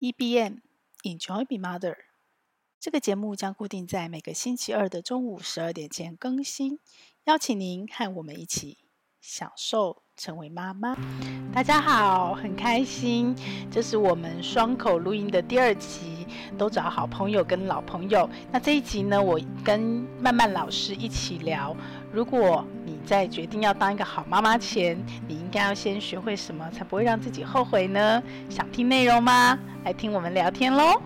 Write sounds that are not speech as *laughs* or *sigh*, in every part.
EBM Enjoy Be Mother，这个节目将固定在每个星期二的中午十二点前更新，邀请您和我们一起享受成为妈妈。大家好，很开心，这是我们双口录音的第二集，都找好朋友跟老朋友。那这一集呢，我跟曼曼老师一起聊，如果你在决定要当一个好妈妈前，你应该要先学会什么，才不会让自己后悔呢？想听内容吗？来听我们聊天喽！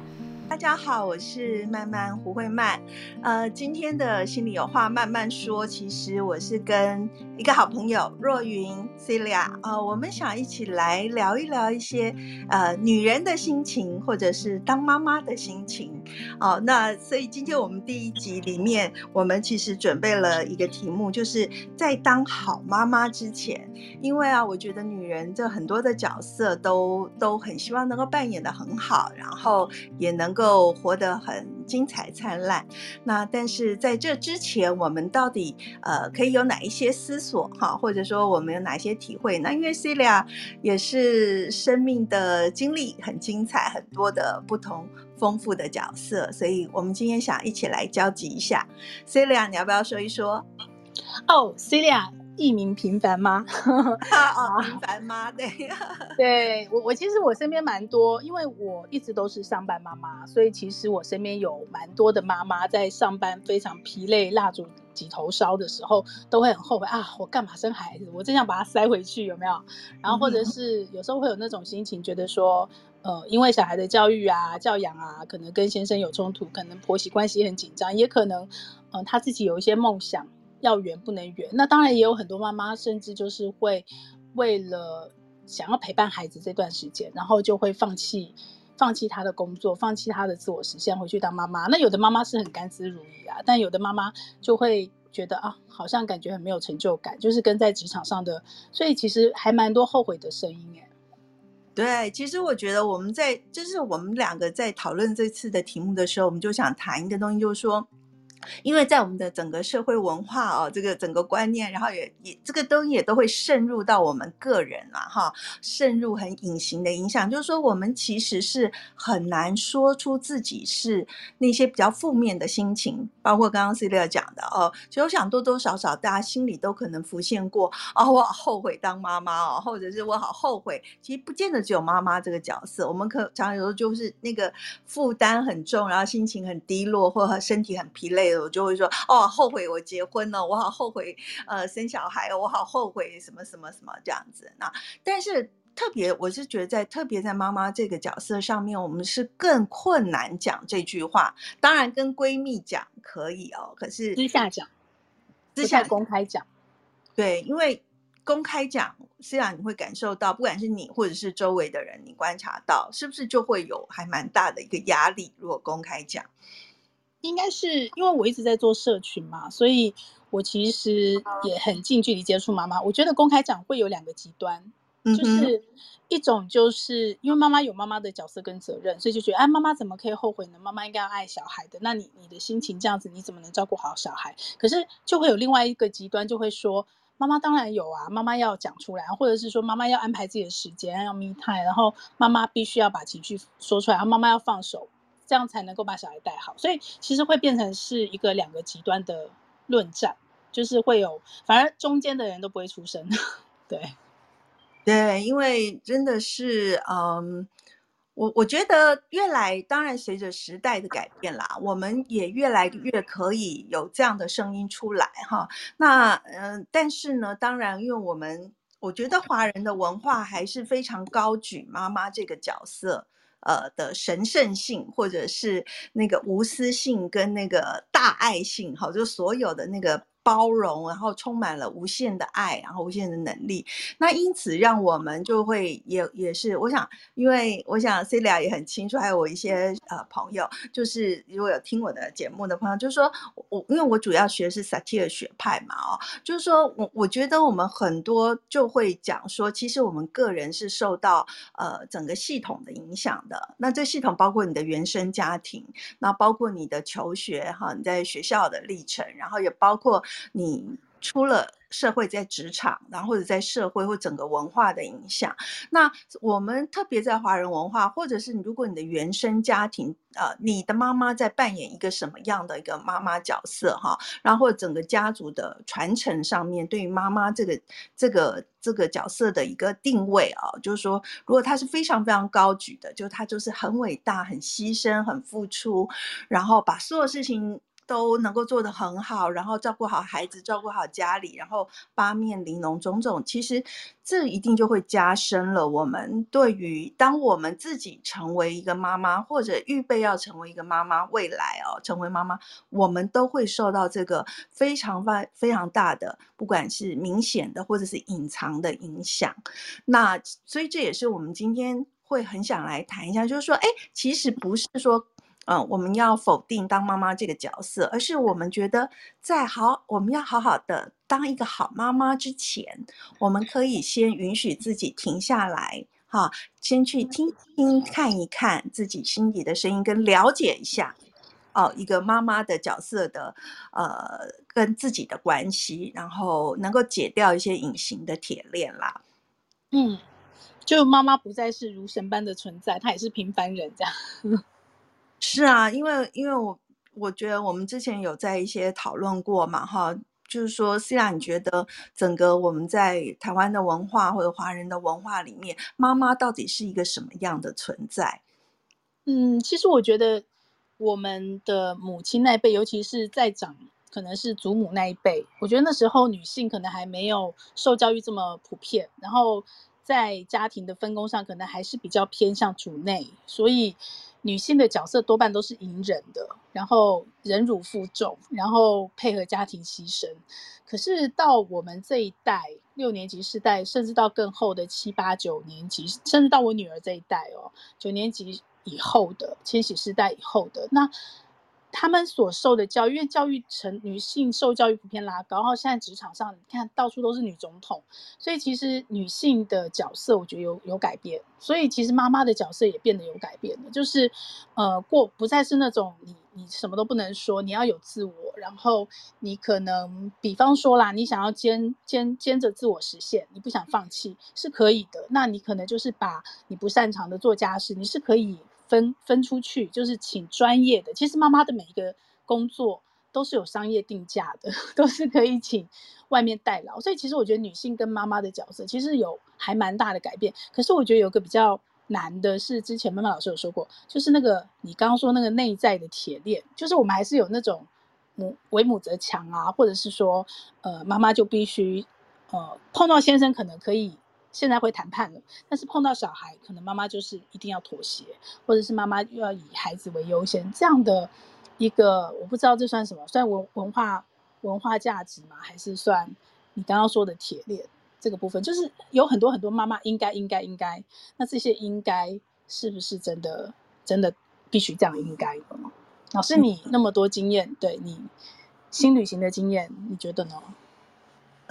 大家好，我是曼曼胡慧曼。呃，今天的心里有话慢慢说。其实我是跟一个好朋友若云 Celia 呃，我们想一起来聊一聊一些呃女人的心情，或者是当妈妈的心情。哦、那所以今天我们第一集里面，我们其实准备了一个题目，就是在当好妈妈之前，因为啊，我觉得女人这很多的角色都都很希望能够扮演的很好，然后也能。够活得很精彩灿烂，那但是在这之前，我们到底呃可以有哪一些思索哈，或者说我们有哪些体会？那因为 Celia 也是生命的经历很精彩，很多的不同丰富的角色，所以我们今天想一起来交集一下。Celia，你要不要说一说？哦、，Celia。一名平凡妈，*laughs* 啊，平凡妈，对，*laughs* 对我，我其实我身边蛮多，因为我一直都是上班妈妈，所以其实我身边有蛮多的妈妈在上班非常疲累、蜡烛几头烧的时候，都会很后悔啊，我干嘛生孩子？我真想把它塞回去，有没有？然后或者是有时候会有那种心情，觉得说，呃，因为小孩的教育啊、教养啊，可能跟先生有冲突，可能婆媳关系很紧张，也可能，嗯、呃，他自己有一些梦想。要圆不能圆，那当然也有很多妈妈，甚至就是会为了想要陪伴孩子这段时间，然后就会放弃放弃她的工作，放弃她的自我实现，回去当妈妈。那有的妈妈是很甘之如饴啊，但有的妈妈就会觉得啊，好像感觉很没有成就感，就是跟在职场上的，所以其实还蛮多后悔的声音哎。对，其实我觉得我们在就是我们两个在讨论这次的题目的时候，我们就想谈一个东西，就是说。因为在我们的整个社会文化哦，这个整个观念，然后也也这个东西也都会渗入到我们个人啊哈，渗入很隐形的影响。就是说，我们其实是很难说出自己是那些比较负面的心情，包括刚刚 Celia 讲的哦。其实我想多多少少大家心里都可能浮现过哦，我好后悔当妈妈哦，或者是我好后悔。其实不见得只有妈妈这个角色，我们可常常有时候就是那个负担很重，然后心情很低落，或者身体很疲累。我就会说哦，后悔我结婚了，我好后悔，呃，生小孩，我好后悔什么什么什么这样子。那但是特别，我是觉得在特别在妈妈这个角色上面，我们是更困难讲这句话。当然跟闺蜜讲可以哦，可是私下讲，私下公开讲，对，因为公开讲，虽然你会感受到，不管是你或者是周围的人，你观察到是不是就会有还蛮大的一个压力？如果公开讲。应该是因为我一直在做社群嘛，所以我其实也很近距离接触妈妈。我觉得公开讲会有两个极端，就是一种就是因为妈妈有妈妈的角色跟责任，所以就觉得哎，妈妈怎么可以后悔呢？妈妈应该要爱小孩的。那你你的心情这样子，你怎么能照顾好小孩？可是就会有另外一个极端，就会说妈妈当然有啊，妈妈要讲出来，或者是说妈妈要安排自己的时间，要 me time，然后妈妈必须要把情绪说出来，然后妈妈要放手。这样才能够把小孩带好，所以其实会变成是一个两个极端的论战，就是会有，反而中间的人都不会出声。*laughs* 对，对，因为真的是，嗯，我我觉得越来，当然随着时代的改变啦，我们也越来越可以有这样的声音出来哈。那嗯，但是呢，当然，因为我们我觉得华人的文化还是非常高举妈妈这个角色。呃的神圣性，或者是那个无私性跟那个大爱性，好，就所有的那个。包容，然后充满了无限的爱，然后无限的能力。那因此让我们就会也也是，我想，因为我想 Celia 也很清楚，还有我一些呃朋友，就是如果有听我的节目的朋友，就是说我因为我主要学的是萨提尔学派嘛，哦，就是说我我觉得我们很多就会讲说，其实我们个人是受到呃整个系统的影响的。那这系统包括你的原生家庭，那包括你的求学哈，你在学校的历程，然后也包括。你出了社会，在职场，然后或者在社会或整个文化的影响。那我们特别在华人文化，或者是如果你的原生家庭，呃，你的妈妈在扮演一个什么样的一个妈妈角色哈？然后整个家族的传承上面，对于妈妈这个这个这个角色的一个定位啊，就是说，如果她是非常非常高举的，就她就是很伟大、很牺牲、很付出，然后把所有事情。都能够做得很好，然后照顾好孩子，照顾好家里，然后八面玲珑种种，其实这一定就会加深了我们对于当我们自己成为一个妈妈，或者预备要成为一个妈妈，未来哦成为妈妈，我们都会受到这个非常非非常大的，不管是明显的或者是隐藏的影响。那所以这也是我们今天会很想来谈一下，就是说，哎，其实不是说。嗯，我们要否定当妈妈这个角色，而是我们觉得在好，我们要好好的当一个好妈妈之前，我们可以先允许自己停下来，哈，先去听听看一看自己心底的声音，跟了解一下哦，一个妈妈的角色的呃跟自己的关系，然后能够解掉一些隐形的铁链啦。嗯，就妈妈不再是如神般的存在，她也是平凡人这样。是啊，因为因为我我觉得我们之前有在一些讨论过嘛，哈，就是说，虽然你觉得整个我们在台湾的文化或者华人的文化里面，妈妈到底是一个什么样的存在？嗯，其实我觉得我们的母亲那一辈，尤其是在长，可能是祖母那一辈，我觉得那时候女性可能还没有受教育这么普遍，然后在家庭的分工上，可能还是比较偏向主内，所以。女性的角色多半都是隐忍的，然后忍辱负重，然后配合家庭牺牲。可是到我们这一代六年级世代，甚至到更后的七八九年级，甚至到我女儿这一代哦，九年级以后的千禧世代以后的那。他们所受的教育，因为教育成女性受教育普遍拉高，然后现在职场上你看到处都是女总统，所以其实女性的角色我觉得有有改变，所以其实妈妈的角色也变得有改变了，就是呃过不再是那种你你什么都不能说，你要有自我，然后你可能比方说啦，你想要兼兼兼着自我实现，你不想放弃是可以的，那你可能就是把你不擅长的做家事，你是可以。分分出去就是请专业的。其实妈妈的每一个工作都是有商业定价的，*laughs* 都是可以请外面代劳。所以其实我觉得女性跟妈妈的角色其实有还蛮大的改变。可是我觉得有个比较难的是，之前妈妈老师有说过，就是那个你刚刚说那个内在的铁链，就是我们还是有那种母为母则强啊，或者是说呃妈妈就必须呃碰到先生可能可以。现在会谈判了，但是碰到小孩，可能妈妈就是一定要妥协，或者是妈妈又要以孩子为优先，这样的一个我不知道这算什么，算文文化文化价值吗？还是算你刚刚说的铁链这个部分？就是有很多很多妈妈应该应该应该，那这些应该是不是真的真的必须这样应该的吗？老师，你那么多经验，对你新旅行的经验，你觉得呢？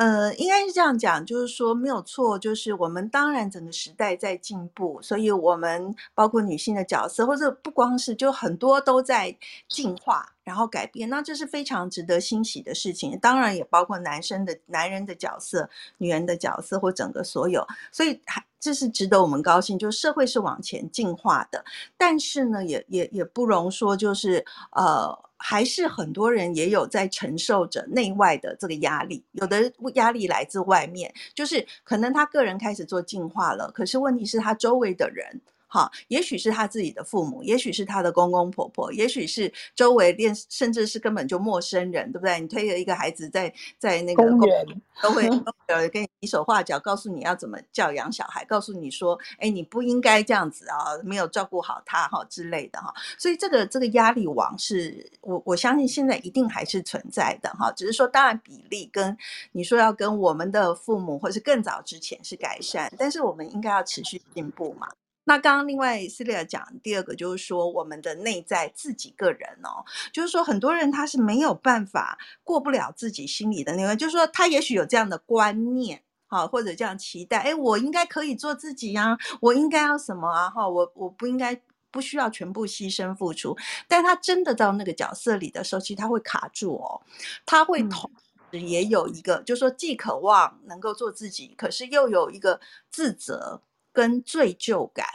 呃，应该是这样讲，就是说没有错，就是我们当然整个时代在进步，所以我们包括女性的角色，或者不光是，就很多都在进化，然后改变，那这是非常值得欣喜的事情。当然也包括男生的男人的角色、女人的角色或整个所有，所以还这是值得我们高兴，就是社会是往前进化的，但是呢，也也也不容说，就是呃。还是很多人也有在承受着内外的这个压力，有的压力来自外面，就是可能他个人开始做进化了，可是问题是他周围的人。好，也许是他自己的父母，也许是他的公公婆婆，也许是周围连甚至是根本就陌生人，对不对？你推着一个孩子在在那个公园，都会有人跟你比手画脚，告诉你要怎么教养小孩，告诉你说，哎，你不应该这样子啊，没有照顾好他哈之类的哈。所以这个这个压力网是我我相信现在一定还是存在的哈，只是说当然比例跟你说要跟我们的父母或是更早之前是改善，但是我们应该要持续进步嘛。那刚刚另外 Celia 讲第二个就是说，我们的内在自己个人哦，就是说很多人他是没有办法过不了自己心里的那个，就是说他也许有这样的观念，哈，或者这样期待，哎，我应该可以做自己呀，我应该要什么啊，哈，我我不应该不需要全部牺牲付出，但他真的到那个角色里的时候，其实他会卡住哦，他会同时。也有一个，就是说既渴望能够做自己，可是又有一个自责跟罪疚感。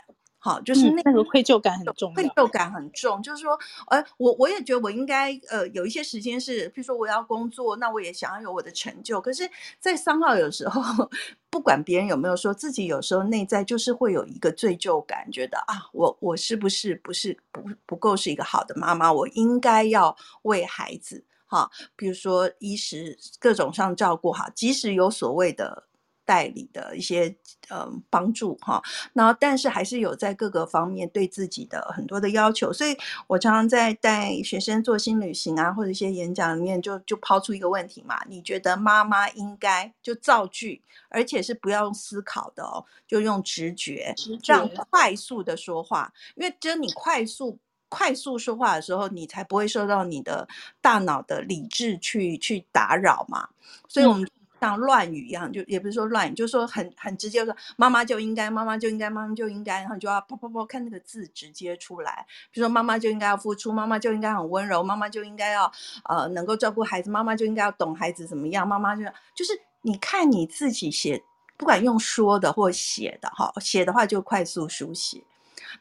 好，就是那、嗯、那个愧疚感很重，愧疚感很重。就是说，哎，我我也觉得我应该呃有一些时间是，比如说我要工作，那我也想要有我的成就。可是，在商号有时候，*laughs* 不管别人有没有说，自己有时候内在就是会有一个罪疚感，觉得啊，我我是不是不是不不够是一个好的妈妈？我应该要为孩子哈，比如说衣食各种上照顾好，即使有所谓的。代理的一些呃帮助哈，然后但是还是有在各个方面对自己的很多的要求，所以我常常在带学生做新旅行啊，或者一些演讲里面就就抛出一个问题嘛，你觉得妈妈应该就造句，而且是不要用思考的哦，就用直觉，直觉，这样快速的说话，因为只有你快速快速说话的时候，你才不会受到你的大脑的理智去去打扰嘛，所以我们。像乱语一样，就也不是说乱语，就是说很很直接说，妈妈就应该，妈妈就应该，妈妈就应该，然后就要啪啪啪看那个字直接出来。比如说妈妈就应该要付出，妈妈就应该很温柔，妈妈就应该要呃能够照顾孩子，妈妈就应该要懂孩子怎么样，妈妈就就是你看你自己写，不管用说的或写的哈，写的话就快速书写。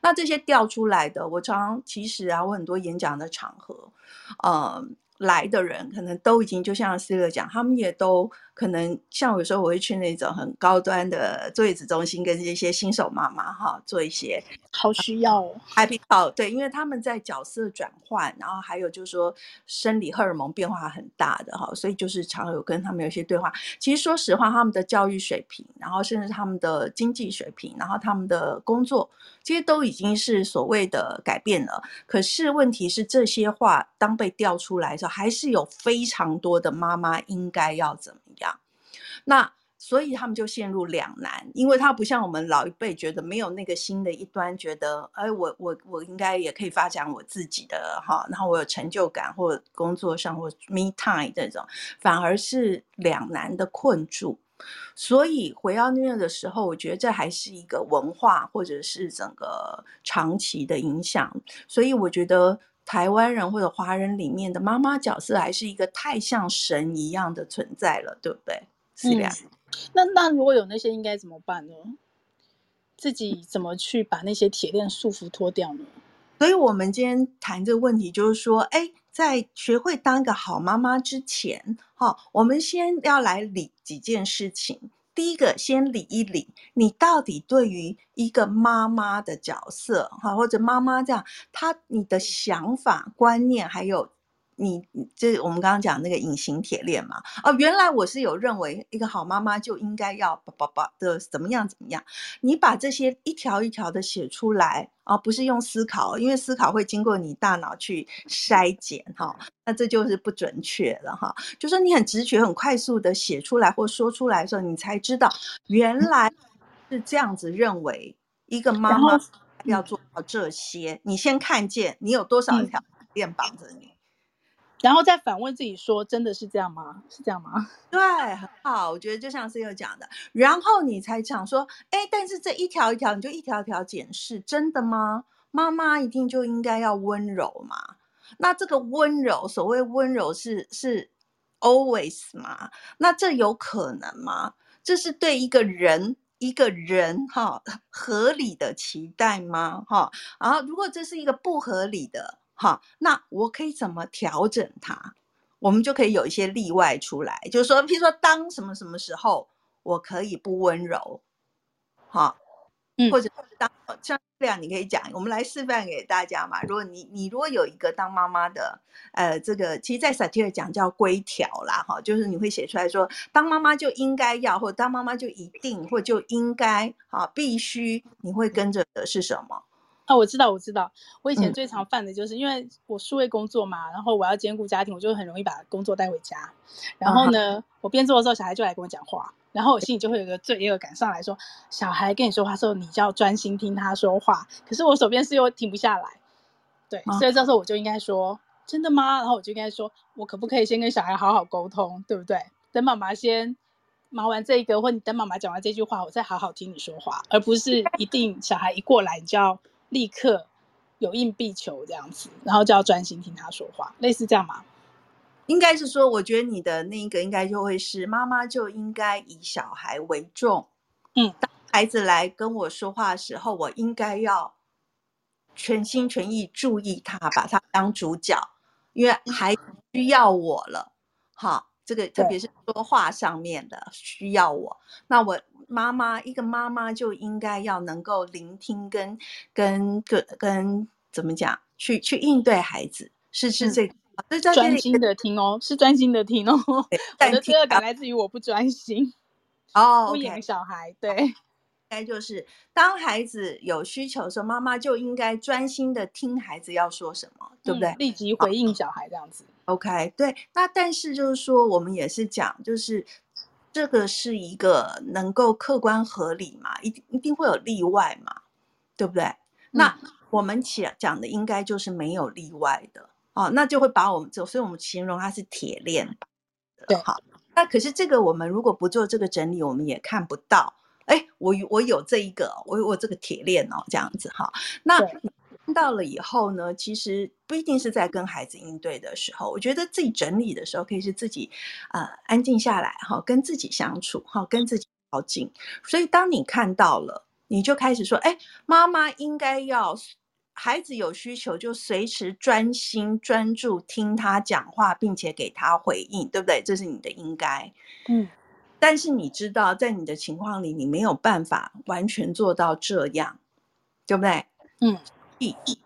那这些调出来的，我常常其实啊，我很多演讲的场合，呃。来的人可能都已经就像 Celia 讲，他们也都可能像有时候我会去那种很高端的坐月子中心，跟这些新手妈妈哈做一些，好需要哦，happy talk，对，因为他们在角色转换，然后还有就是说生理荷尔蒙变化很大的哈，所以就是常有跟他们有一些对话。其实说实话，他们的教育水平，然后甚至他们的经济水平，然后他们的工作，这些都已经是所谓的改变了。可是问题是，这些话当被调出来候，还是有非常多的妈妈应该要怎么样？那所以他们就陷入两难，因为他不像我们老一辈觉得没有那个新的一端，觉得哎，我我我应该也可以发展我自己的哈，然后我有成就感或工作上或 me time 这种，反而是两难的困住。所以回到那边的时候，我觉得这还是一个文化或者是整个长期的影响。所以我觉得。台湾人或者华人里面的妈妈角色，还是一个太像神一样的存在了，对不对？是这样。那那如果有那些，应该怎么办呢？自己怎么去把那些铁链束缚脱掉呢？所以，我们今天谈这个问题，就是说，哎，在学会当一个好妈妈之前，哈，我们先要来理几件事情。第一个，先理一理，你到底对于一个妈妈的角色，哈，或者妈妈这样，她你的想法、观念，还有。你这我们刚刚讲那个隐形铁链嘛？哦，原来我是有认为一个好妈妈就应该要叭叭叭的怎么样怎么样。你把这些一条一条的写出来啊，不是用思考，因为思考会经过你大脑去筛减哈，那这就是不准确了哈。就说你很直觉、很快速的写出来或说出来的时候，你才知道原来是这样子认为一个妈妈要做到这些。你先看见你有多少条链绑着你。然后再反问自己说：“真的是这样吗？是这样吗？” *laughs* 对，很好。我觉得就像是有讲的，然后你才想说：“哎，但是这一条一条，你就一条一条检视，真的吗？妈妈一定就应该要温柔吗？那这个温柔，所谓温柔是是 always 吗？那这有可能吗？这是对一个人一个人哈合理的期待吗？哈，然后如果这是一个不合理的。”好，那我可以怎么调整它？我们就可以有一些例外出来，就是说，譬如说，当什么什么时候，我可以不温柔，好，嗯，或者当像这样，你可以讲，我们来示范给大家嘛。如果你你如果有一个当妈妈的，呃，这个其实，在萨提尔讲叫规条啦，哈，就是你会写出来说，当妈妈就应该要，或当妈妈就一定，或就应该，啊，必须，你会跟着的是什么？啊，我知道，我知道，我以前最常犯的就是，嗯、因为我数位工作嘛，然后我要兼顾家庭，我就很容易把工作带回家。然后呢，嗯、我边做的时候，小孩就来跟我讲话，然后我心里就会有个罪恶感上来说，小孩跟你说话的时候，你就要专心听他说话。可是我手边是又停不下来，对，嗯、所以这时候我就应该说，真的吗？然后我就应该说，我可不可以先跟小孩好好沟通，对不对？等妈妈先忙完这一个，或你等妈妈讲完这句话，我再好好听你说话，而不是一定小孩一过来你就要。立刻有应必求这样子，然后就要专心听他说话，类似这样吗？应该是说，我觉得你的那一个应该就会是妈妈就应该以小孩为重。嗯，当孩子来跟我说话的时候，我应该要全心全意注意他，把他当主角，因为孩子需要我了。好，这个特别是说话上面的需要我，那我妈妈一个妈妈就应该要能够聆听跟跟跟跟怎么讲，去去应对孩子，是是这个。嗯专心的听哦，是专心的听哦。*laughs* 我的罪恶感来自于我不专心哦，不养小孩。对，应该就是当孩子有需求的时候，妈妈就应该专心的听孩子要说什么，对不对？立即回应小孩这样子。OK，对。那但是就是说，我们也是讲，就是这个是一个能够客观合理嘛，一定一定会有例外嘛，对不对？那我们讲讲的应该就是没有例外的。哦，那就会把我们就，所以我们形容它是铁链。对，好。那可是这个，我们如果不做这个整理，我们也看不到。哎，我我有这一个，我有我这个铁链哦，这样子哈。那看到了以后呢，其实不一定是在跟孩子应对的时候，我觉得自己整理的时候，可以是自己呃安静下来哈，跟自己相处哈，跟自己靠近。所以当你看到了，你就开始说，哎，妈妈应该要。孩子有需求，就随时专心专注听他讲话，并且给他回应，对不对？这是你的应该。嗯，但是你知道，在你的情况里，你没有办法完全做到这样，对不对？嗯，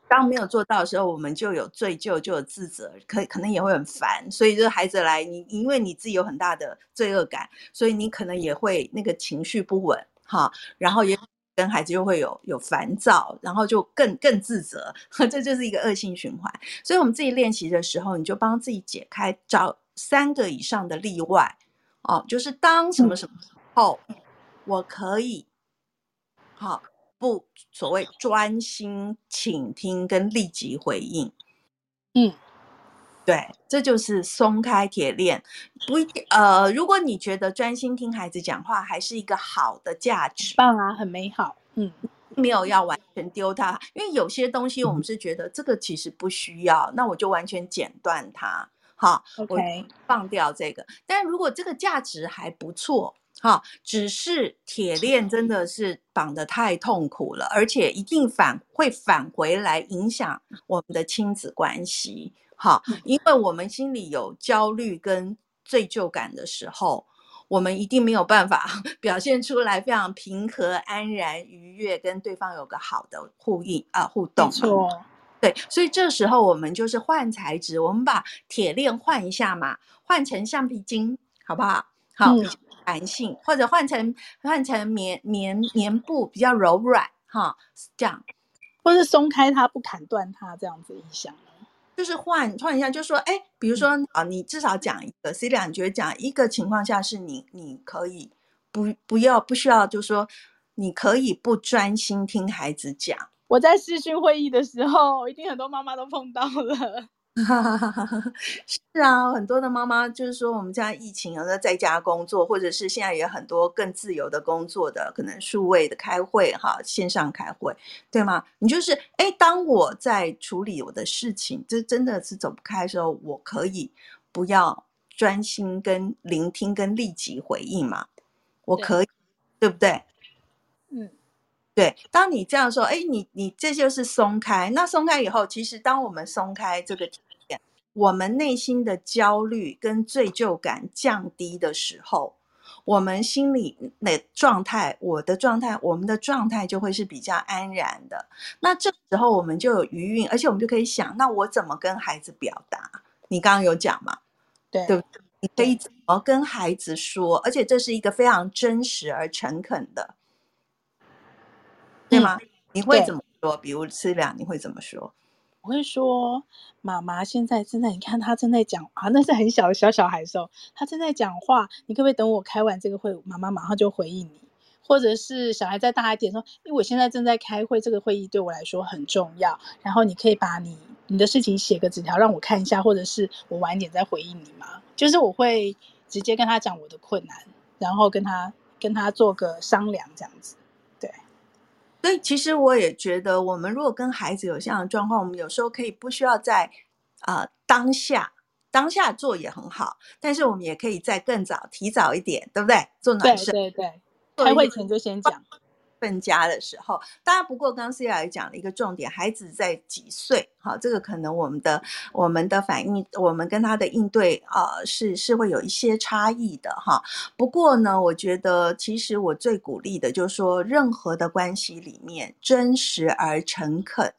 当没有做到的时候，我们就有罪疚，就有自责，可可能也会很烦。所以，这孩子来，你因为你自己有很大的罪恶感，所以你可能也会那个情绪不稳，哈，然后也。跟孩子又会有有烦躁，然后就更更自责，*laughs* 这就是一个恶性循环。所以，我们自己练习的时候，你就帮自己解开，找三个以上的例外哦，就是当什么什么时候，我可以好不所谓专心倾听跟立即回应，嗯。对，这就是松开铁链。不一定，呃，如果你觉得专心听孩子讲话还是一个好的价值，棒啊，很美好。嗯，没有要完全丢它，因为有些东西我们是觉得这个其实不需要，嗯、那我就完全剪断它。好，OK，我放掉这个。但如果这个价值还不错，哈，只是铁链真的是绑得太痛苦了，而且一定反会返回来影响我们的亲子关系。好，因为我们心里有焦虑跟罪疚感的时候，我们一定没有办法 *laughs* 表现出来非常平和、安然、愉悦，跟对方有个好的互应啊互动。没错，对，所以这时候我们就是换材质，我们把铁链换一下嘛，换成橡皮筋，好不好？好，嗯、弹性，或者换成换成棉棉棉布，比较柔软，哈，这样，或是松开它，不砍断它，这样子一想。就是换换一下，就说，哎，比如说啊，你至少讲一个 Celia，你觉得讲一个情况下是你你可以不不要不需要，就是说你可以不专心听孩子讲。我在视讯会议的时候，一定很多妈妈都碰到了。*laughs* 是啊，很多的妈妈就是说，我们家疫情有的在家工作，或者是现在也有很多更自由的工作的，可能数位的开会哈，线上开会，对吗？你就是哎，当我在处理我的事情，这真的是走不开的时候，我可以不要专心跟聆听跟立即回应嘛？我可以，对，对不对？嗯。对，当你这样说，哎，你你这就是松开。那松开以后，其实当我们松开这个体验，我们内心的焦虑跟罪疚感降低的时候，我们心里的状态，我的状态，我们的状态就会是比较安然的。那这时候我们就有余韵，而且我们就可以想，那我怎么跟孩子表达？你刚刚有讲嘛？对，对不对？你可以怎么跟孩子说？而且这是一个非常真实而诚恳的。对吗？你会怎么说？比如吃粮，你会怎么说？我会说：“妈妈现在正在，你看他正在讲啊，*laughs* 那是很小的小小孩的时候，他正在讲话。你可不可以等我开完这个会，妈妈马上就回应你？或者是小孩再大一点说，因为我现在正在开会，这个会议对我来说很重要。然后你可以把你你的事情写个纸条让我看一下，或者是我晚一点再回应你吗？就是我会直接跟他讲我的困难，然后跟他跟他做个商量，这样子。”所以，其实我也觉得，我们如果跟孩子有这样的状况，我们有时候可以不需要在啊、呃、当下当下做也很好，但是我们也可以在更早、提早一点，对不对？做暖身，对对对，开会前就先讲。分家的时候，当然不过，刚刚 Celia 也讲了一个重点，孩子在几岁？好，这个可能我们的我们的反应，我们跟他的应对啊、是是会有一些差异的哈。不过呢，我觉得其实我最鼓励的就是说，任何的关系里面，真实而诚恳，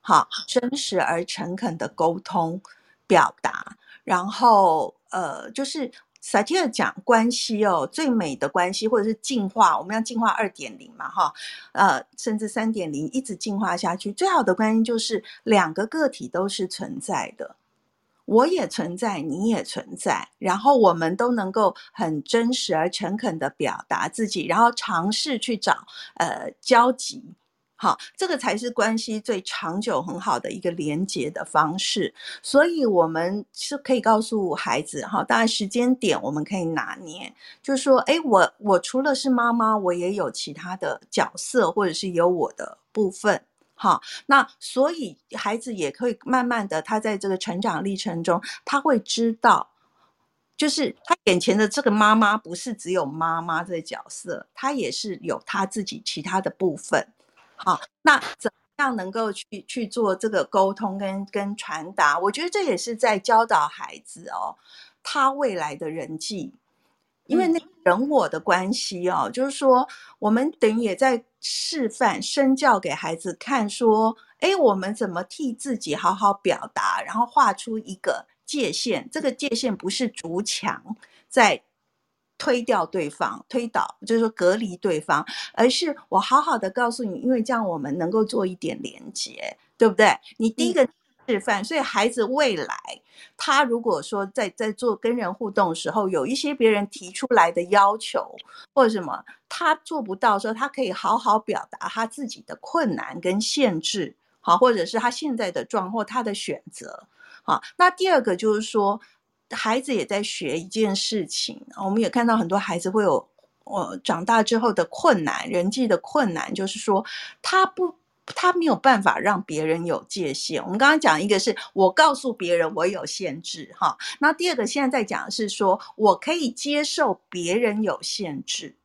好，真实而诚恳的沟通表达，然后呃，就是。萨提尔讲关系哦，最美的关系，或者是进化，我们要进化二点零嘛，哈，呃，甚至三点零，一直进化下去。最好的关系就是两个个体都是存在的，我也存在，你也存在，然后我们都能够很真实而诚恳的表达自己，然后尝试去找呃交集。好，这个才是关系最长久、很好的一个连接的方式。所以，我们是可以告诉孩子，哈，当然时间点我们可以拿捏，就说，哎，我我除了是妈妈，我也有其他的角色，或者是有我的部分，哈。那所以孩子也可以慢慢的，他在这个成长历程中，他会知道，就是他眼前的这个妈妈不是只有妈妈这个角色，他也是有他自己其他的部分。好，那怎么样能够去去做这个沟通跟跟传达？我觉得这也是在教导孩子哦，他未来的人际，因为那人我的关系哦，嗯、就是说我们等于也在示范身教给孩子看，说，哎，我们怎么替自己好好表达，然后画出一个界限，这个界限不是筑墙在。推掉对方，推倒就是说隔离对方，而是我好好的告诉你，因为这样我们能够做一点连接，对不对？你第一个示范，所以孩子未来他如果说在在做跟人互动的时候，有一些别人提出来的要求或者什么，他做不到的时候，他可以好好表达他自己的困难跟限制，好，或者是他现在的状况或他的选择，好。那第二个就是说。孩子也在学一件事情，我们也看到很多孩子会有，呃，长大之后的困难，人际的困难，就是说他不，他没有办法让别人有界限。我们刚刚讲一个是我告诉别人我有限制，哈，那第二个现在在讲的是说我可以接受别人有限制，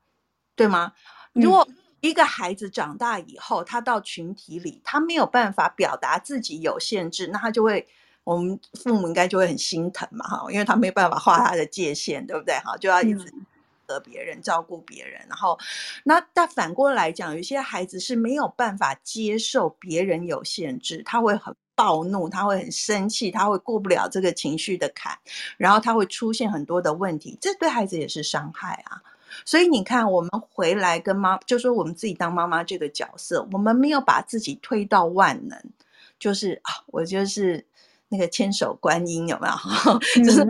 对吗？如果一个孩子长大以后，他到群体里，他没有办法表达自己有限制，那他就会。我们父母应该就会很心疼嘛，哈，因为他没办法画他的界限，对不对？哈，就要一直和别人照顾别人，然后那但反过来讲，有些孩子是没有办法接受别人有限制，他会很暴怒，他会很生气，他会过不了这个情绪的坎，然后他会出现很多的问题，这对孩子也是伤害啊。所以你看，我们回来跟妈，就说我们自己当妈妈这个角色，我们没有把自己推到万能，就是啊，我就是。那个千手观音有没有？*laughs* 就是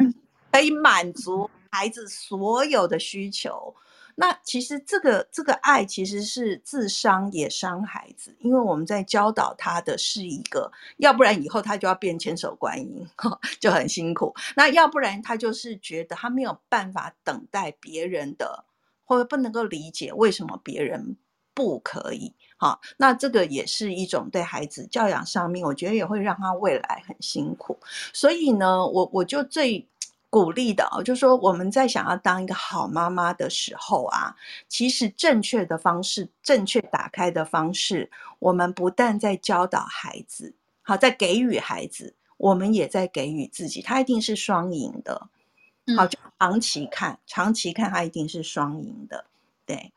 可以满足孩子所有的需求。那其实这个这个爱其实是自伤也伤孩子，因为我们在教导他的是一个，要不然以后他就要变千手观音，*laughs* 就很辛苦。那要不然他就是觉得他没有办法等待别人的，或者不能够理解为什么别人不可以。好，那这个也是一种对孩子教养上面，我觉得也会让他未来很辛苦。所以呢，我我就最鼓励的哦，就是说我们在想要当一个好妈妈的时候啊，其实正确的方式，正确打开的方式，我们不但在教导孩子，好，在给予孩子，我们也在给予自己，它一定是双赢的。好，就长期看，长期看，它一定是双赢的，对。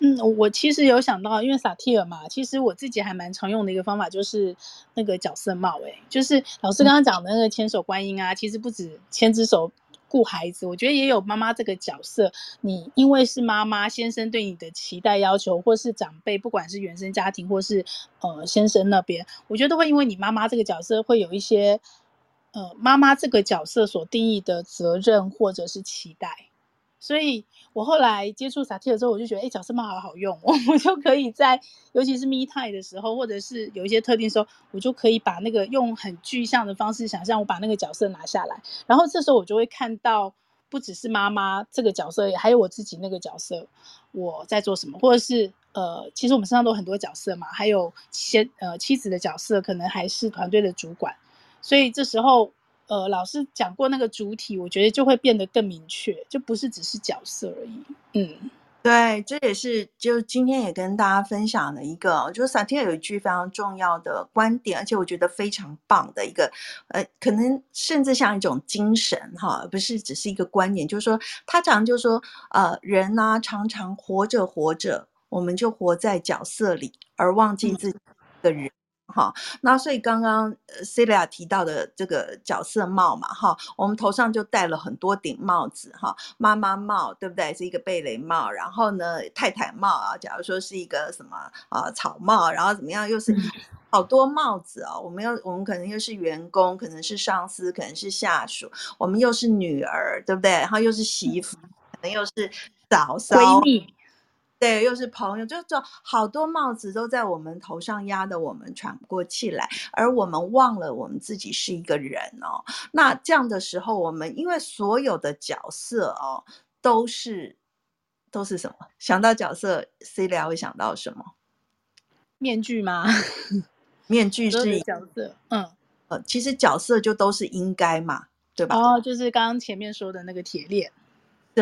嗯，我其实有想到，因为萨提尔嘛，其实我自己还蛮常用的一个方法，就是那个角色帽。哎，就是老师刚刚讲的那个千手观音啊，其实不止千只手顾孩子，我觉得也有妈妈这个角色。你因为是妈妈，先生对你的期待要求，或是长辈，不管是原生家庭或是呃先生那边，我觉得都会因为你妈妈这个角色，会有一些呃妈妈这个角色所定义的责任或者是期待。所以我后来接触萨提尔之后，我就觉得，哎，角色帽好好用，我 *laughs* 我就可以在，尤其是 me time 的时候，或者是有一些特定时候，我就可以把那个用很具象的方式想象，我把那个角色拿下来，然后这时候我就会看到，不只是妈妈这个角色，还有我自己那个角色，我在做什么，或者是呃，其实我们身上都很多角色嘛，还有先呃妻子的角色，可能还是团队的主管，所以这时候。呃老师讲过那个主体，我觉得就会变得更明确，就不是只是角色而已。嗯。对，这也是就今天也跟大家分享的一个，就是萨提尔有一句非常重要的观点，而且我觉得非常棒的一个，呃，可能甚至像一种精神哈，而不是只是一个观点，就是说他常就是说，呃，人呢、啊、常常活着活着，我们就活在角色里，而忘记自己的人。嗯哈，那所以刚刚 Celia 提到的这个角色帽嘛，哈，我们头上就戴了很多顶帽子，哈，妈妈帽对不对？是一个贝雷帽，然后呢，太太帽啊，假如说是一个什么啊草帽，然后怎么样，又是好多帽子啊。我们又我们可能又是员工，可能是上司，可能是下属，我们又是女儿，对不对？然后又是媳妇，可能又是嫂嫂闺蜜。对，又是朋友，就就好多帽子都在我们头上压的我们喘不过气来，而我们忘了我们自己是一个人哦。那这样的时候，我们因为所有的角色哦，都是都是什么？想到角色，Celia 会想到什么？面具吗？*laughs* 面具是角色，嗯，呃，其实角色就都是应该嘛，对吧？哦，就是刚刚前面说的那个铁链。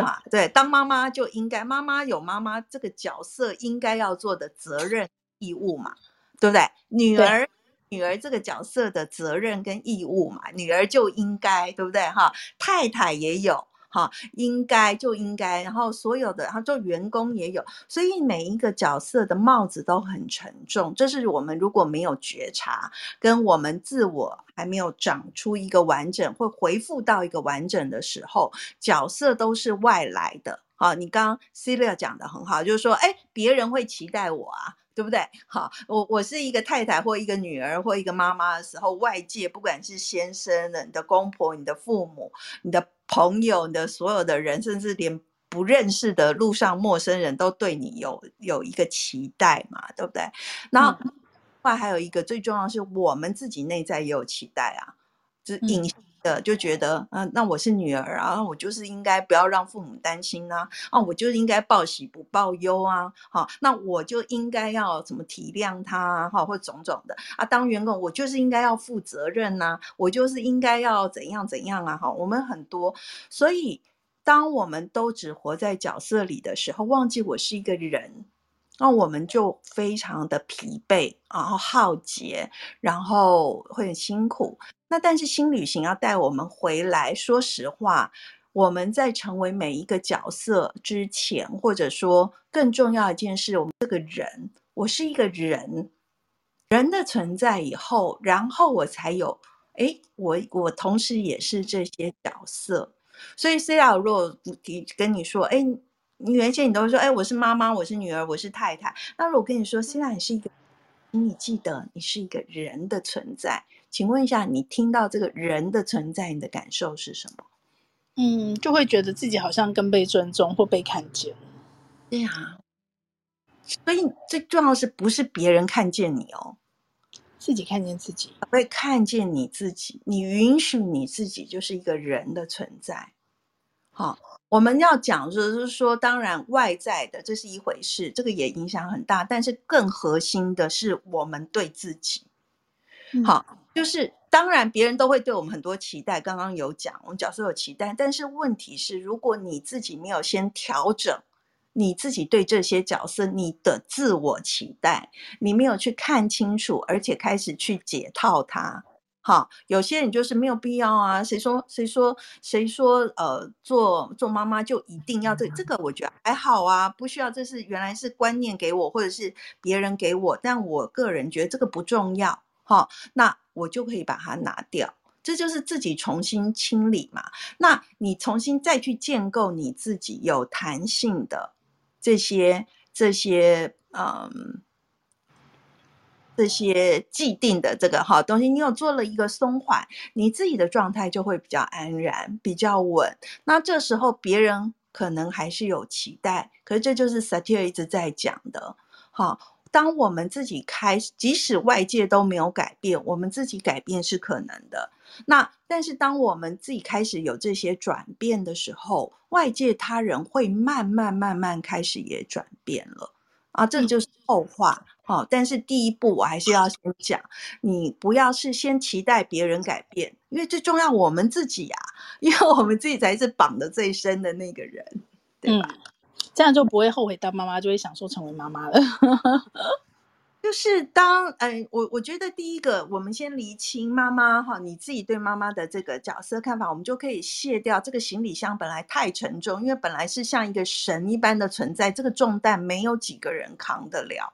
是吧？对，当妈妈就应该，妈妈有妈妈这个角色应该要做的责任义务嘛，对不对？女儿，女儿这个角色的责任跟义务嘛，女儿就应该，对不对？哈，太太也有。哈，应该就应该，然后所有的，然后做员工也有，所以每一个角色的帽子都很沉重。这是我们如果没有觉察，跟我们自我还没有长出一个完整，会回复到一个完整的时候，角色都是外来的。好，你刚刚 Celia 讲的很好，就是说，哎，别人会期待我啊。对不对？好，我我是一个太太或一个女儿或一个妈妈的时候，外界不管是先生的、你的公婆、你的父母、你的朋友、你的所有的人，甚至连不认识的路上陌生人都对你有有一个期待嘛，对不对？然后，另外还有一个最重要的是，我们自己内在也有期待啊，就是隐性。就觉得，嗯、那我是女儿啊，我就是应该不要让父母担心呐，啊，我就应该报喜不报忧啊，好，那我就应该要怎么体谅他啊，哈，或种种的啊，当员工我就是应该要负责任呐，我就是应该要怎样怎样啊，哈，我们很多，所以当我们都只活在角色里的时候，忘记我是一个人，那我们就非常的疲惫，然后耗竭，然后会很辛苦。那但是新旅行要带我们回来，说实话，我们在成为每一个角色之前，或者说更重要一件事，我们这个人，我是一个人，人的存在以后，然后我才有，哎，我我同时也是这些角色。所以 C L，如果提跟你说，哎，原先你都会说，哎，我是妈妈，我是女儿，我是太太。那如果跟你说，Celia 你是一个，请你记得，你是一个人的存在。请问一下，你听到这个人的存在，你的感受是什么？嗯，就会觉得自己好像更被尊重或被看见。对呀，所以最重要的是不是别人看见你哦，自己看见自己，会看见你自己，你允许你自己就是一个人的存在。好，我们要讲就是说，当然外在的这是一回事，这个也影响很大，但是更核心的是我们对自己。好。嗯就是当然，别人都会对我们很多期待。刚刚有讲，我们角色有期待，但是问题是，如果你自己没有先调整你自己对这些角色你的自我期待，你没有去看清楚，而且开始去解套它。好，有些人就是没有必要啊。谁说谁说谁说呃，做做妈妈就一定要这这个？我觉得还好啊，不需要。这是原来是观念给我，或者是别人给我，但我个人觉得这个不重要。好，那。我就可以把它拿掉，这就是自己重新清理嘛。那你重新再去建构你自己有弹性的这些这些嗯这些既定的这个好东西，你有做了一个松缓，你自己的状态就会比较安然，比较稳。那这时候别人可能还是有期待，可是这就是萨提尔一直在讲的，好。当我们自己开始，即使外界都没有改变，我们自己改变是可能的。那但是当我们自己开始有这些转变的时候，外界他人会慢慢慢慢开始也转变了啊，这就是后话。哦，但是第一步我还是要先讲，你不要是先期待别人改变，因为最重要我们自己呀、啊，因为我们自己才是绑得最深的那个人，对吧？嗯、这样就不会后悔当妈妈，就会享受成为妈妈了。*laughs* 就是当嗯，我我觉得第一个，我们先厘清妈妈哈，你自己对妈妈的这个角色看法，我们就可以卸掉这个行李箱本来太沉重，因为本来是像一个神一般的存在，这个重担没有几个人扛得了，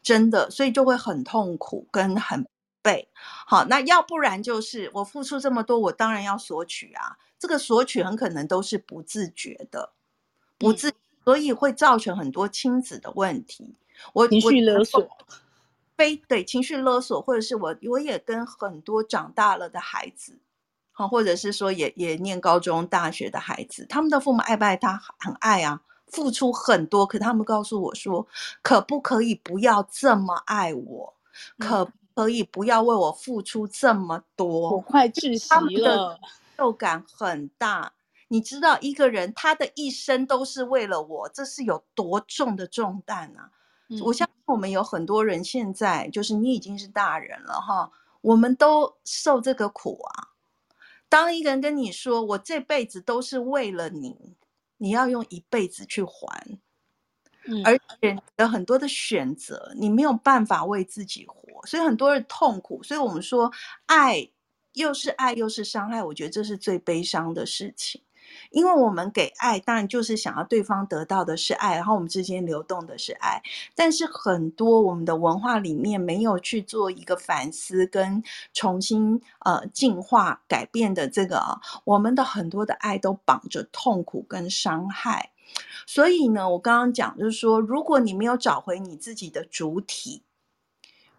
真的，所以就会很痛苦跟很背。好，那要不然就是我付出这么多，我当然要索取啊，这个索取很可能都是不自觉的，不自，所以会造成很多亲子的问题。我情绪勒索。非对情绪勒索，或者是我我也跟很多长大了的孩子，好，或者是说也也念高中大学的孩子，他们的父母爱不爱他？很爱啊，付出很多。可他们告诉我说，可不可以不要这么爱我？可不可以不要为我付出这么多？我快窒息了。他们的受感很大。你知道一个人他的一生都是为了我，这是有多重的重担啊！我相信我们有很多人现在就是你已经是大人了哈，我们都受这个苦啊。当一个人跟你说我这辈子都是为了你，你要用一辈子去还，而且有很多的选择，你没有办法为自己活，所以很多人痛苦。所以我们说爱又是爱又是伤害，我觉得这是最悲伤的事情。因为我们给爱，当然就是想要对方得到的是爱，然后我们之间流动的是爱。但是很多我们的文化里面没有去做一个反思跟重新呃进化改变的这个，我们的很多的爱都绑着痛苦跟伤害。所以呢，我刚刚讲就是说，如果你没有找回你自己的主体。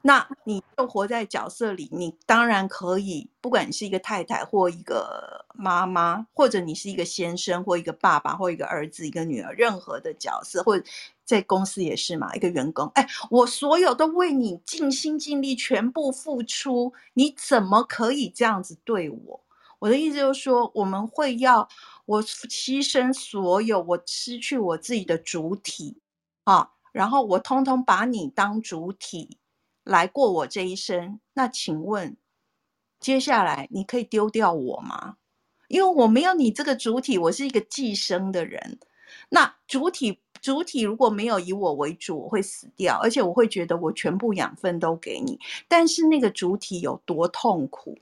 那你就活在角色里，你当然可以，不管你是一个太太或一个妈妈，或者你是一个先生或一个爸爸或一个儿子一个女儿，任何的角色，或者在公司也是嘛，一个员工，哎，我所有都为你尽心尽力，全部付出，你怎么可以这样子对我？我的意思就是说，我们会要我牺牲所有，我失去我自己的主体啊，然后我通通把你当主体。来过我这一生，那请问，接下来你可以丢掉我吗？因为我没有你这个主体，我是一个寄生的人。那主体主体如果没有以我为主，我会死掉，而且我会觉得我全部养分都给你。但是那个主体有多痛苦，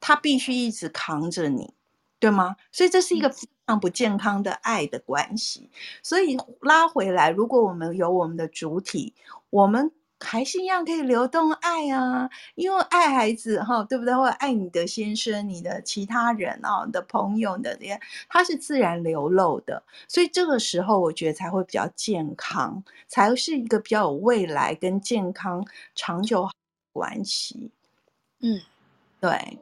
他必须一直扛着你，对吗？所以这是一个非常不健康的爱的关系。所以拉回来，如果我们有我们的主体，我们。还是一样可以流动爱啊，因为爱孩子哈，对不对？或者爱你的先生、你的其他人啊、你的朋友的这些，它是自然流露的，所以这个时候我觉得才会比较健康，才是一个比较有未来跟健康长久关系。嗯，对，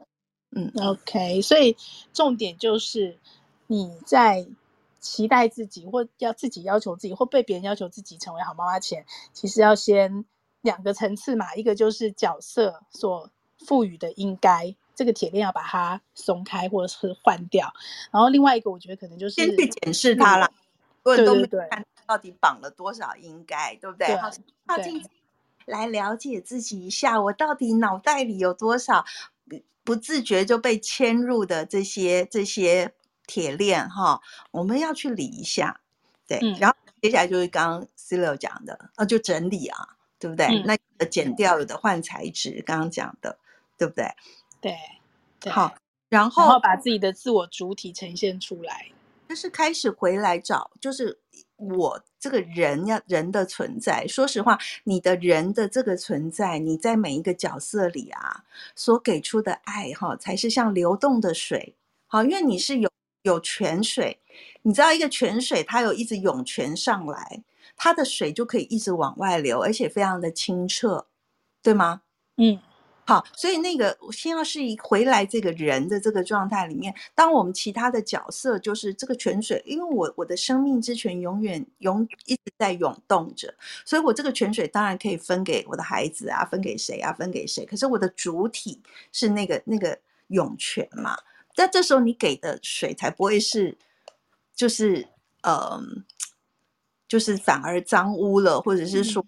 嗯，OK，所以重点就是你在。期待自己，或要自己要求自己，或被别人要求自己成为好妈妈前，其实要先两个层次嘛。一个就是角色所赋予的应该，这个铁链要把它松开或者是换掉。然后另外一个，我觉得可能就是先去检视它了，对对对，看，到底绑了多少应该，对不对？靠近来了解自己一下，我到底脑袋里有多少不自觉就被牵入的这些这些。铁链哈，我们要去理一下，对，嗯、然后接下来就是刚刚 Celia 讲的，啊，就整理啊，对不对？嗯、那剪掉了的换材质，刚刚讲的，对不对？对，对好，然后然后把自己的自我主体呈现出来，就是开始回来找，就是我这个人要人的存在。说实话，你的人的这个存在，你在每一个角色里啊，所给出的爱哈，才是像流动的水，好，因为你是有。有泉水，你知道一个泉水，它有一直涌泉上来，它的水就可以一直往外流，而且非常的清澈，对吗？嗯，好，所以那个先要是一回来这个人的这个状态里面，当我们其他的角色就是这个泉水，因为我我的生命之泉永远永一直在涌动着，所以我这个泉水当然可以分给我的孩子啊，分给谁啊，分给谁？可是我的主体是那个那个涌泉嘛。那这时候你给的水才不会是，就是呃，就是反而脏污了，或者是说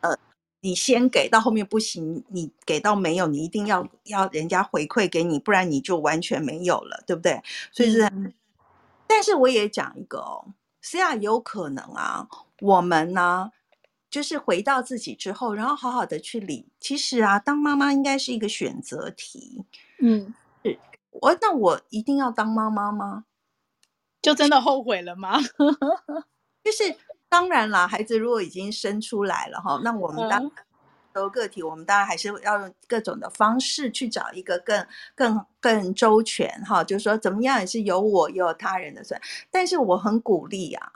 呃你先给到后面不行，你给到没有，你一定要要人家回馈给你，不然你就完全没有了，对不对？所以是，嗯、但是我也讲一个哦，虽然，有可能啊，我们呢，就是回到自己之后，然后好好的去理。其实啊，当妈妈应该是一个选择题。嗯，是我那我一定要当妈妈吗？就真的后悔了吗？*laughs* 就是当然啦，孩子如果已经生出来了哈，那我们当都个体，我们当然还是要用各种的方式去找一个更更更周全哈，就是说怎么样也是有我也有他人的算。但是我很鼓励啊，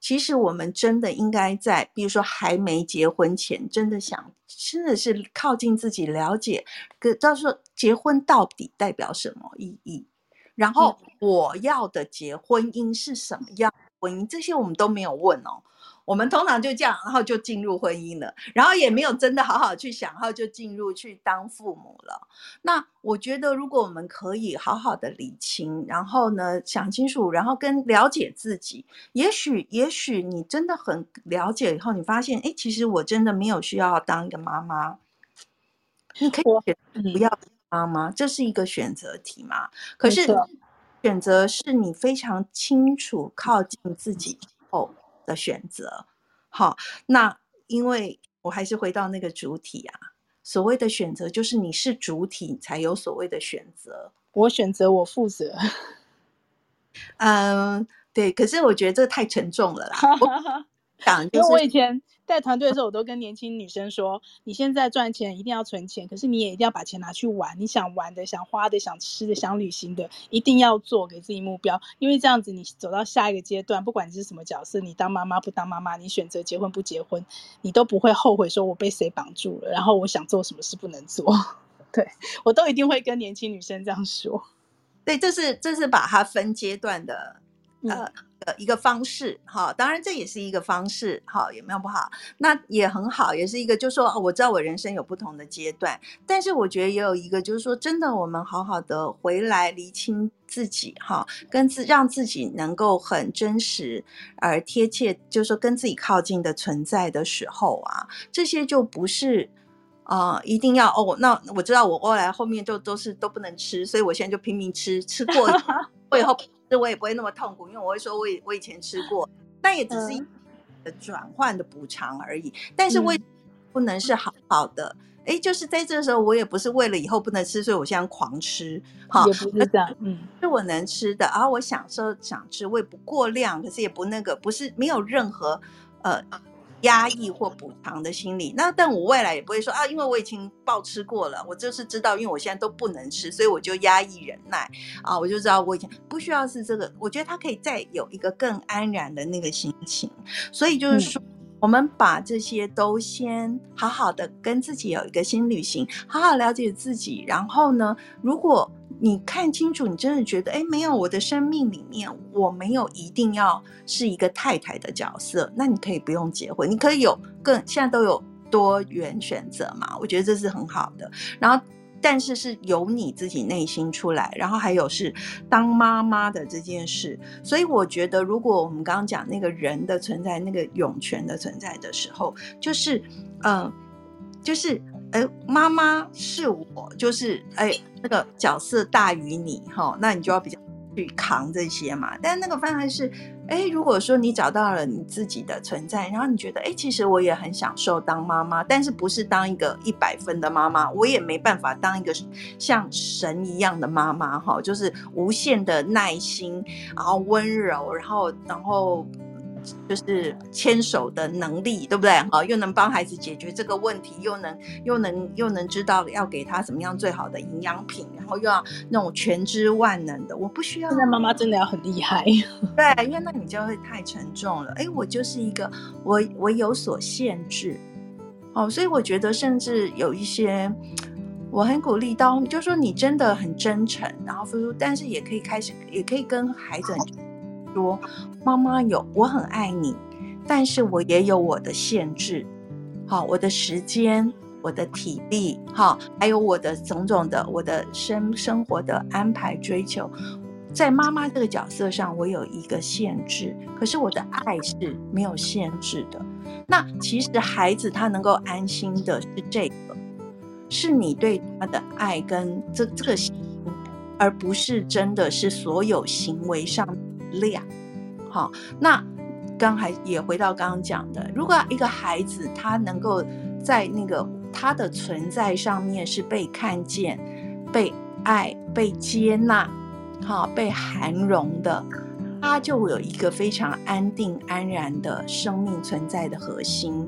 其实我们真的应该在，比如说还没结婚前，真的想真的是靠近自己，了解，可到时候结婚到底代表什么意义？然后我要的结婚姻是什么样婚姻？这些我们都没有问哦。我们通常就这样，然后就进入婚姻了，然后也没有真的好好去想，然后就进入去当父母了。那我觉得，如果我们可以好好的理清，然后呢想清楚，然后跟了解自己，也许也许你真的很了解以后，你发现，哎，其实我真的没有需要当一个妈妈，你可以不要。妈妈，这是一个选择题嘛？可是选择是你非常清楚靠近自己后的选择。好，那因为我还是回到那个主体啊，所谓的选择就是你是主体才有所谓的选择。我选择，我负责。嗯，对。可是我觉得这太沉重了啦。*laughs* 因为我以前带团队的时候，我都跟年轻女生说：你现在赚钱一定要存钱，可是你也一定要把钱拿去玩。你想玩的、想花的、想吃的、想旅行的，一定要做给自己目标。因为这样子，你走到下一个阶段，不管你是什么角色，你当妈妈不当妈妈，你选择结婚不结婚，你都不会后悔说我被谁绑住了，然后我想做什么事不能做。*laughs* 对，我都一定会跟年轻女生这样说。对，这是这是把它分阶段的。呃，一个方式哈，当然这也是一个方式哈，也没有不好，那也很好，也是一个，就是说，哦，我知道我人生有不同的阶段，但是我觉得也有一个，就是说，真的，我们好好的回来厘清自己哈，跟自让自己能够很真实而贴切，就是说跟自己靠近的存在的时候啊，这些就不是啊、呃，一定要哦，那我知道我后来后面就都是都不能吃，所以我现在就拼命吃，吃过 *laughs* 以后。这我也不会那么痛苦，因为我会说我，我我以前吃过，那也只是一个转换的补偿而已。但是为不能是好好的，哎、嗯，就是在这个时候，我也不是为了以后不能吃，所以我现在狂吃，哈，也不是这样，嗯，是我能吃的，然后我享受想吃，我也不过量，可是也不那个，不是没有任何呃。压抑或补偿的心理，那但我未来也不会说啊，因为我已经暴吃过了，我就是知道，因为我现在都不能吃，所以我就压抑忍耐。啊，我就知道我以前不需要是这个，我觉得他可以再有一个更安然的那个心情，所以就是说，嗯、我们把这些都先好好的跟自己有一个新旅行，好好了解自己，然后呢，如果。你看清楚，你真的觉得，哎，没有，我的生命里面，我没有一定要是一个太太的角色，那你可以不用结婚，你可以有更，现在都有多元选择嘛，我觉得这是很好的。然后，但是是由你自己内心出来，然后还有是当妈妈的这件事，所以我觉得，如果我们刚刚讲那个人的存在，那个涌泉的存在的时候，就是，嗯、就是。哎，妈妈是我，就是哎，那个角色大于你哈，那你就要比较去扛这些嘛。但那个方案是，哎，如果说你找到了你自己的存在，然后你觉得，哎，其实我也很享受当妈妈，但是不是当一个一百分的妈妈，我也没办法当一个像神一样的妈妈哈，就是无限的耐心，然后温柔，然后然后。就是牵手的能力，对不对？好，又能帮孩子解决这个问题，又能又能又能知道要给他怎么样最好的营养品，然后又要那种全知万能的。我不需要。现在妈妈真的要很厉害。对，因为那你就会太沉重了。哎，我就是一个我我有所限制，哦，所以我觉得甚至有一些，我很鼓励到，就是说你真的很真诚，然后付出，但是也可以开始，也可以跟孩子很。说妈妈有，我很爱你，但是我也有我的限制，好，我的时间，我的体力，好，还有我的种种的我的生生活的安排追求，在妈妈这个角色上，我有一个限制，可是我的爱是没有限制的。那其实孩子他能够安心的是这个，是你对他的爱跟这这个，而不是真的是所有行为上量。好，那刚才也回到刚刚讲的，如果一个孩子他能够在那个他的存在上面是被看见、被爱、被接纳。好，被涵容的，他就会有一个非常安定安然的生命存在的核心。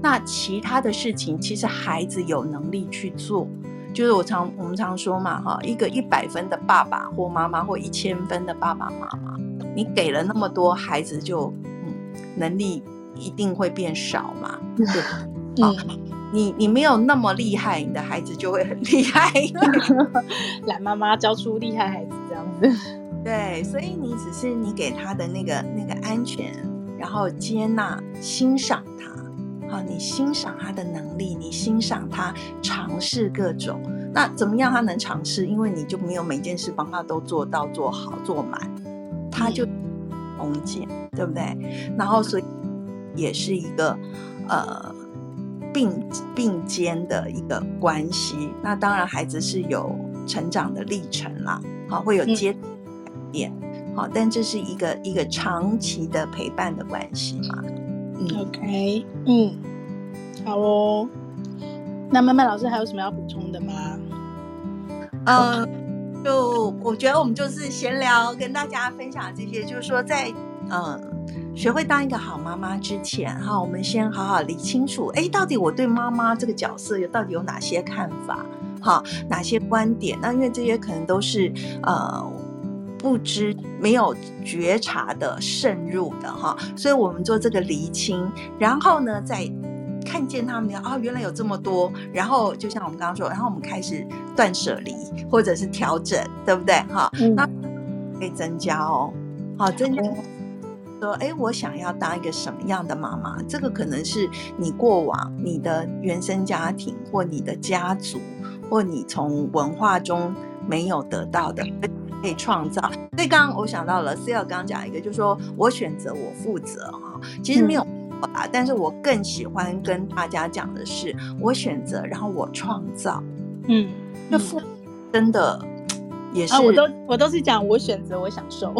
那其他的事情，其实孩子有能力去做。就是我常我们常说嘛，哈，一个一百分的爸爸或妈妈，或一千分的爸爸妈妈，你给了那么多，孩子就嗯，能力一定会变少嘛，对吧？*laughs* 嗯。你你没有那么厉害，你的孩子就会很厉害。*laughs* 懒妈妈教出厉害孩子这样子。*laughs* 对，所以你只是你给他的那个那个安全，然后接纳、欣赏他。好，你欣赏他的能力，你欣赏他尝试各种。那怎么样他能尝试？因为你就没有每件事帮他都做到、做好、做满，他就空间，对不对？然后所以也是一个呃。并并肩的一个关系，那当然孩子是有成长的历程啦，好，会有阶段改变，好，但这是一个一个长期的陪伴的关系嘛。嗯，OK，嗯，好哦。那曼曼老师还有什么要补充的吗？嗯，就我觉得我们就是闲聊，跟大家分享这些，就是说在嗯。学会当一个好妈妈之前，哈，我们先好好理清楚，哎，到底我对妈妈这个角色有到底有哪些看法，哈，哪些观点？那因为这些可能都是呃不知没有觉察的渗入的，哈，所以我们做这个厘清，然后呢，再看见他们哦，原来有这么多，然后就像我们刚刚说，然后我们开始断舍离或者是调整，对不对？哈，嗯，那可以增加哦，好，增加。说，哎，我想要当一个什么样的妈妈？这个可能是你过往你的原生家庭，或你的家族，或你从文化中没有得到的，可以创造。所以刚刚我想到了，Celia 刚刚讲一个，就是说我选择，我负责哈。其实没有啊，但是我更喜欢跟大家讲的是，我选择，然后我创造。嗯，那负真的也是，啊、我都我都是讲我选择，我享受。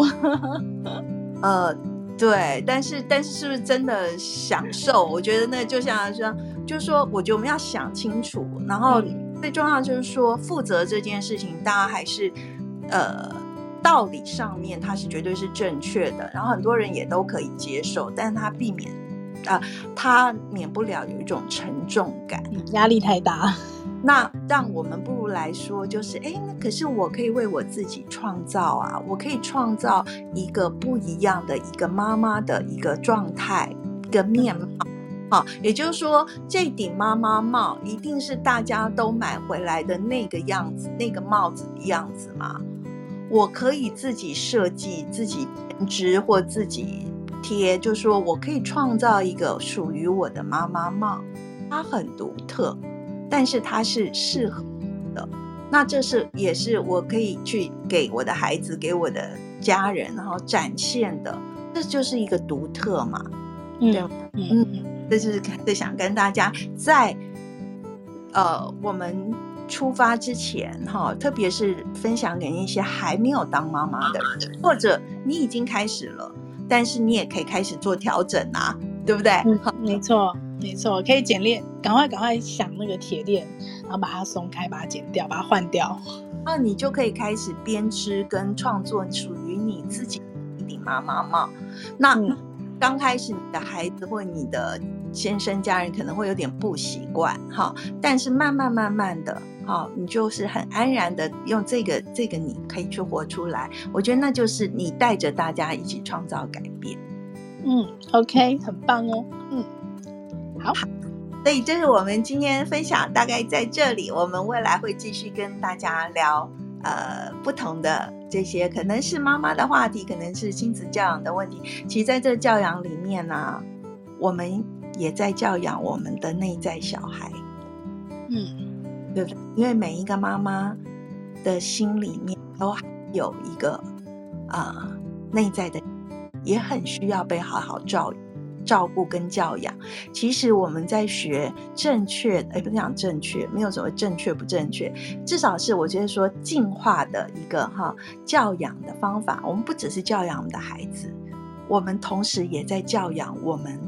*laughs* 呃。对，但是但是是不是真的享受？我觉得那就像说，就是说，我觉得我们要想清楚。然后最重要就是说，负责这件事情，大家还是呃道理上面它是绝对是正确的，然后很多人也都可以接受，但是它避免啊，它、呃、免不了有一种沉重感，压力太大。*laughs* 那让我们不如来说，就是哎，那可是我可以为我自己创造啊，我可以创造一个不一样的一个妈妈的一个状态，一个面貌。好，也就是说，这顶妈妈帽一定是大家都买回来的那个样子，那个帽子的样子吗？我可以自己设计、自己编织或自己贴，就是说我可以创造一个属于我的妈妈帽，它很独特。但是它是适合的，那这是也是我可以去给我的孩子、给我的家人，然后展现的，这就是一个独特嘛，嗯、对吗？嗯，这是这想跟大家在呃我们出发之前哈，特别是分享给那些还没有当妈妈的人，或者你已经开始了，但是你也可以开始做调整啊，对不对？嗯、没错。没错，可以剪链，赶快赶快想那个铁链，然后把它松开，把它剪掉，把它换掉，那你就可以开始编织跟创作属于你自己的一顶妈妈帽。那、嗯、刚开始你的孩子或你的先生家人可能会有点不习惯哈，但是慢慢慢慢的哈，你就是很安然的用这个这个你可以去活出来。我觉得那就是你带着大家一起创造改变。嗯，OK，很棒哦，嗯。好，所以这是我们今天分享，大概在这里。我们未来会继续跟大家聊，呃，不同的这些，可能是妈妈的话题，可能是亲子教养的问题。其实，在这教养里面呢、啊，我们也在教养我们的内在小孩，嗯，对不对？因为每一个妈妈的心里面都有一个啊、呃、内在的，也很需要被好好照照顾跟教养。其实我们在学正确，哎，不是讲正确，没有什么正确不正确，至少是我觉得说进化的一个哈教养的方法。我们不只是教养我们的孩子，我们同时也在教养我们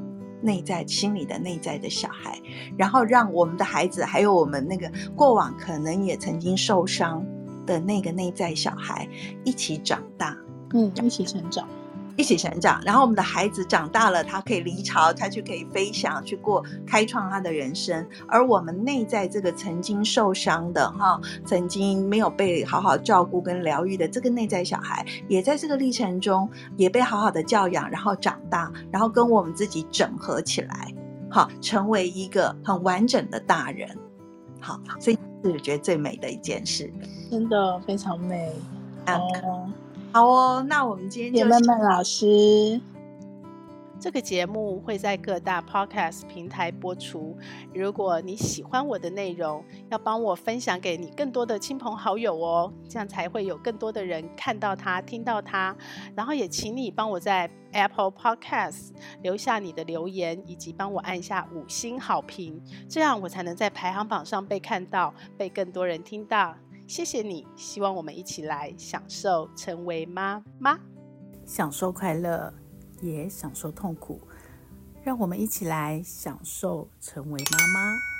内在心里的内在的小孩，然后让我们的孩子还有我们那个过往可能也曾经受伤的那个内在小孩一起长大，嗯，一起成长。一起成长，然后我们的孩子长大了，他可以离巢，他就可以飞翔，去过开创他的人生。而我们内在这个曾经受伤的哈，曾经没有被好好照顾跟疗愈的这个内在小孩，也在这个历程中也被好好的教养，然后长大，然后跟我们自己整合起来，好，成为一个很完整的大人。好，所以是我觉得最美的一件事，真的非常美。哦。Oh. 好哦，那我们今天就曼曼老师，这个节目会在各大 podcast 平台播出。如果你喜欢我的内容，要帮我分享给你更多的亲朋好友哦，这样才会有更多的人看到它、听到它。然后也请你帮我在 Apple Podcast 留下你的留言，以及帮我按下五星好评，这样我才能在排行榜上被看到，被更多人听到。谢谢你，希望我们一起来享受成为妈妈，享受快乐，也享受痛苦，让我们一起来享受成为妈妈。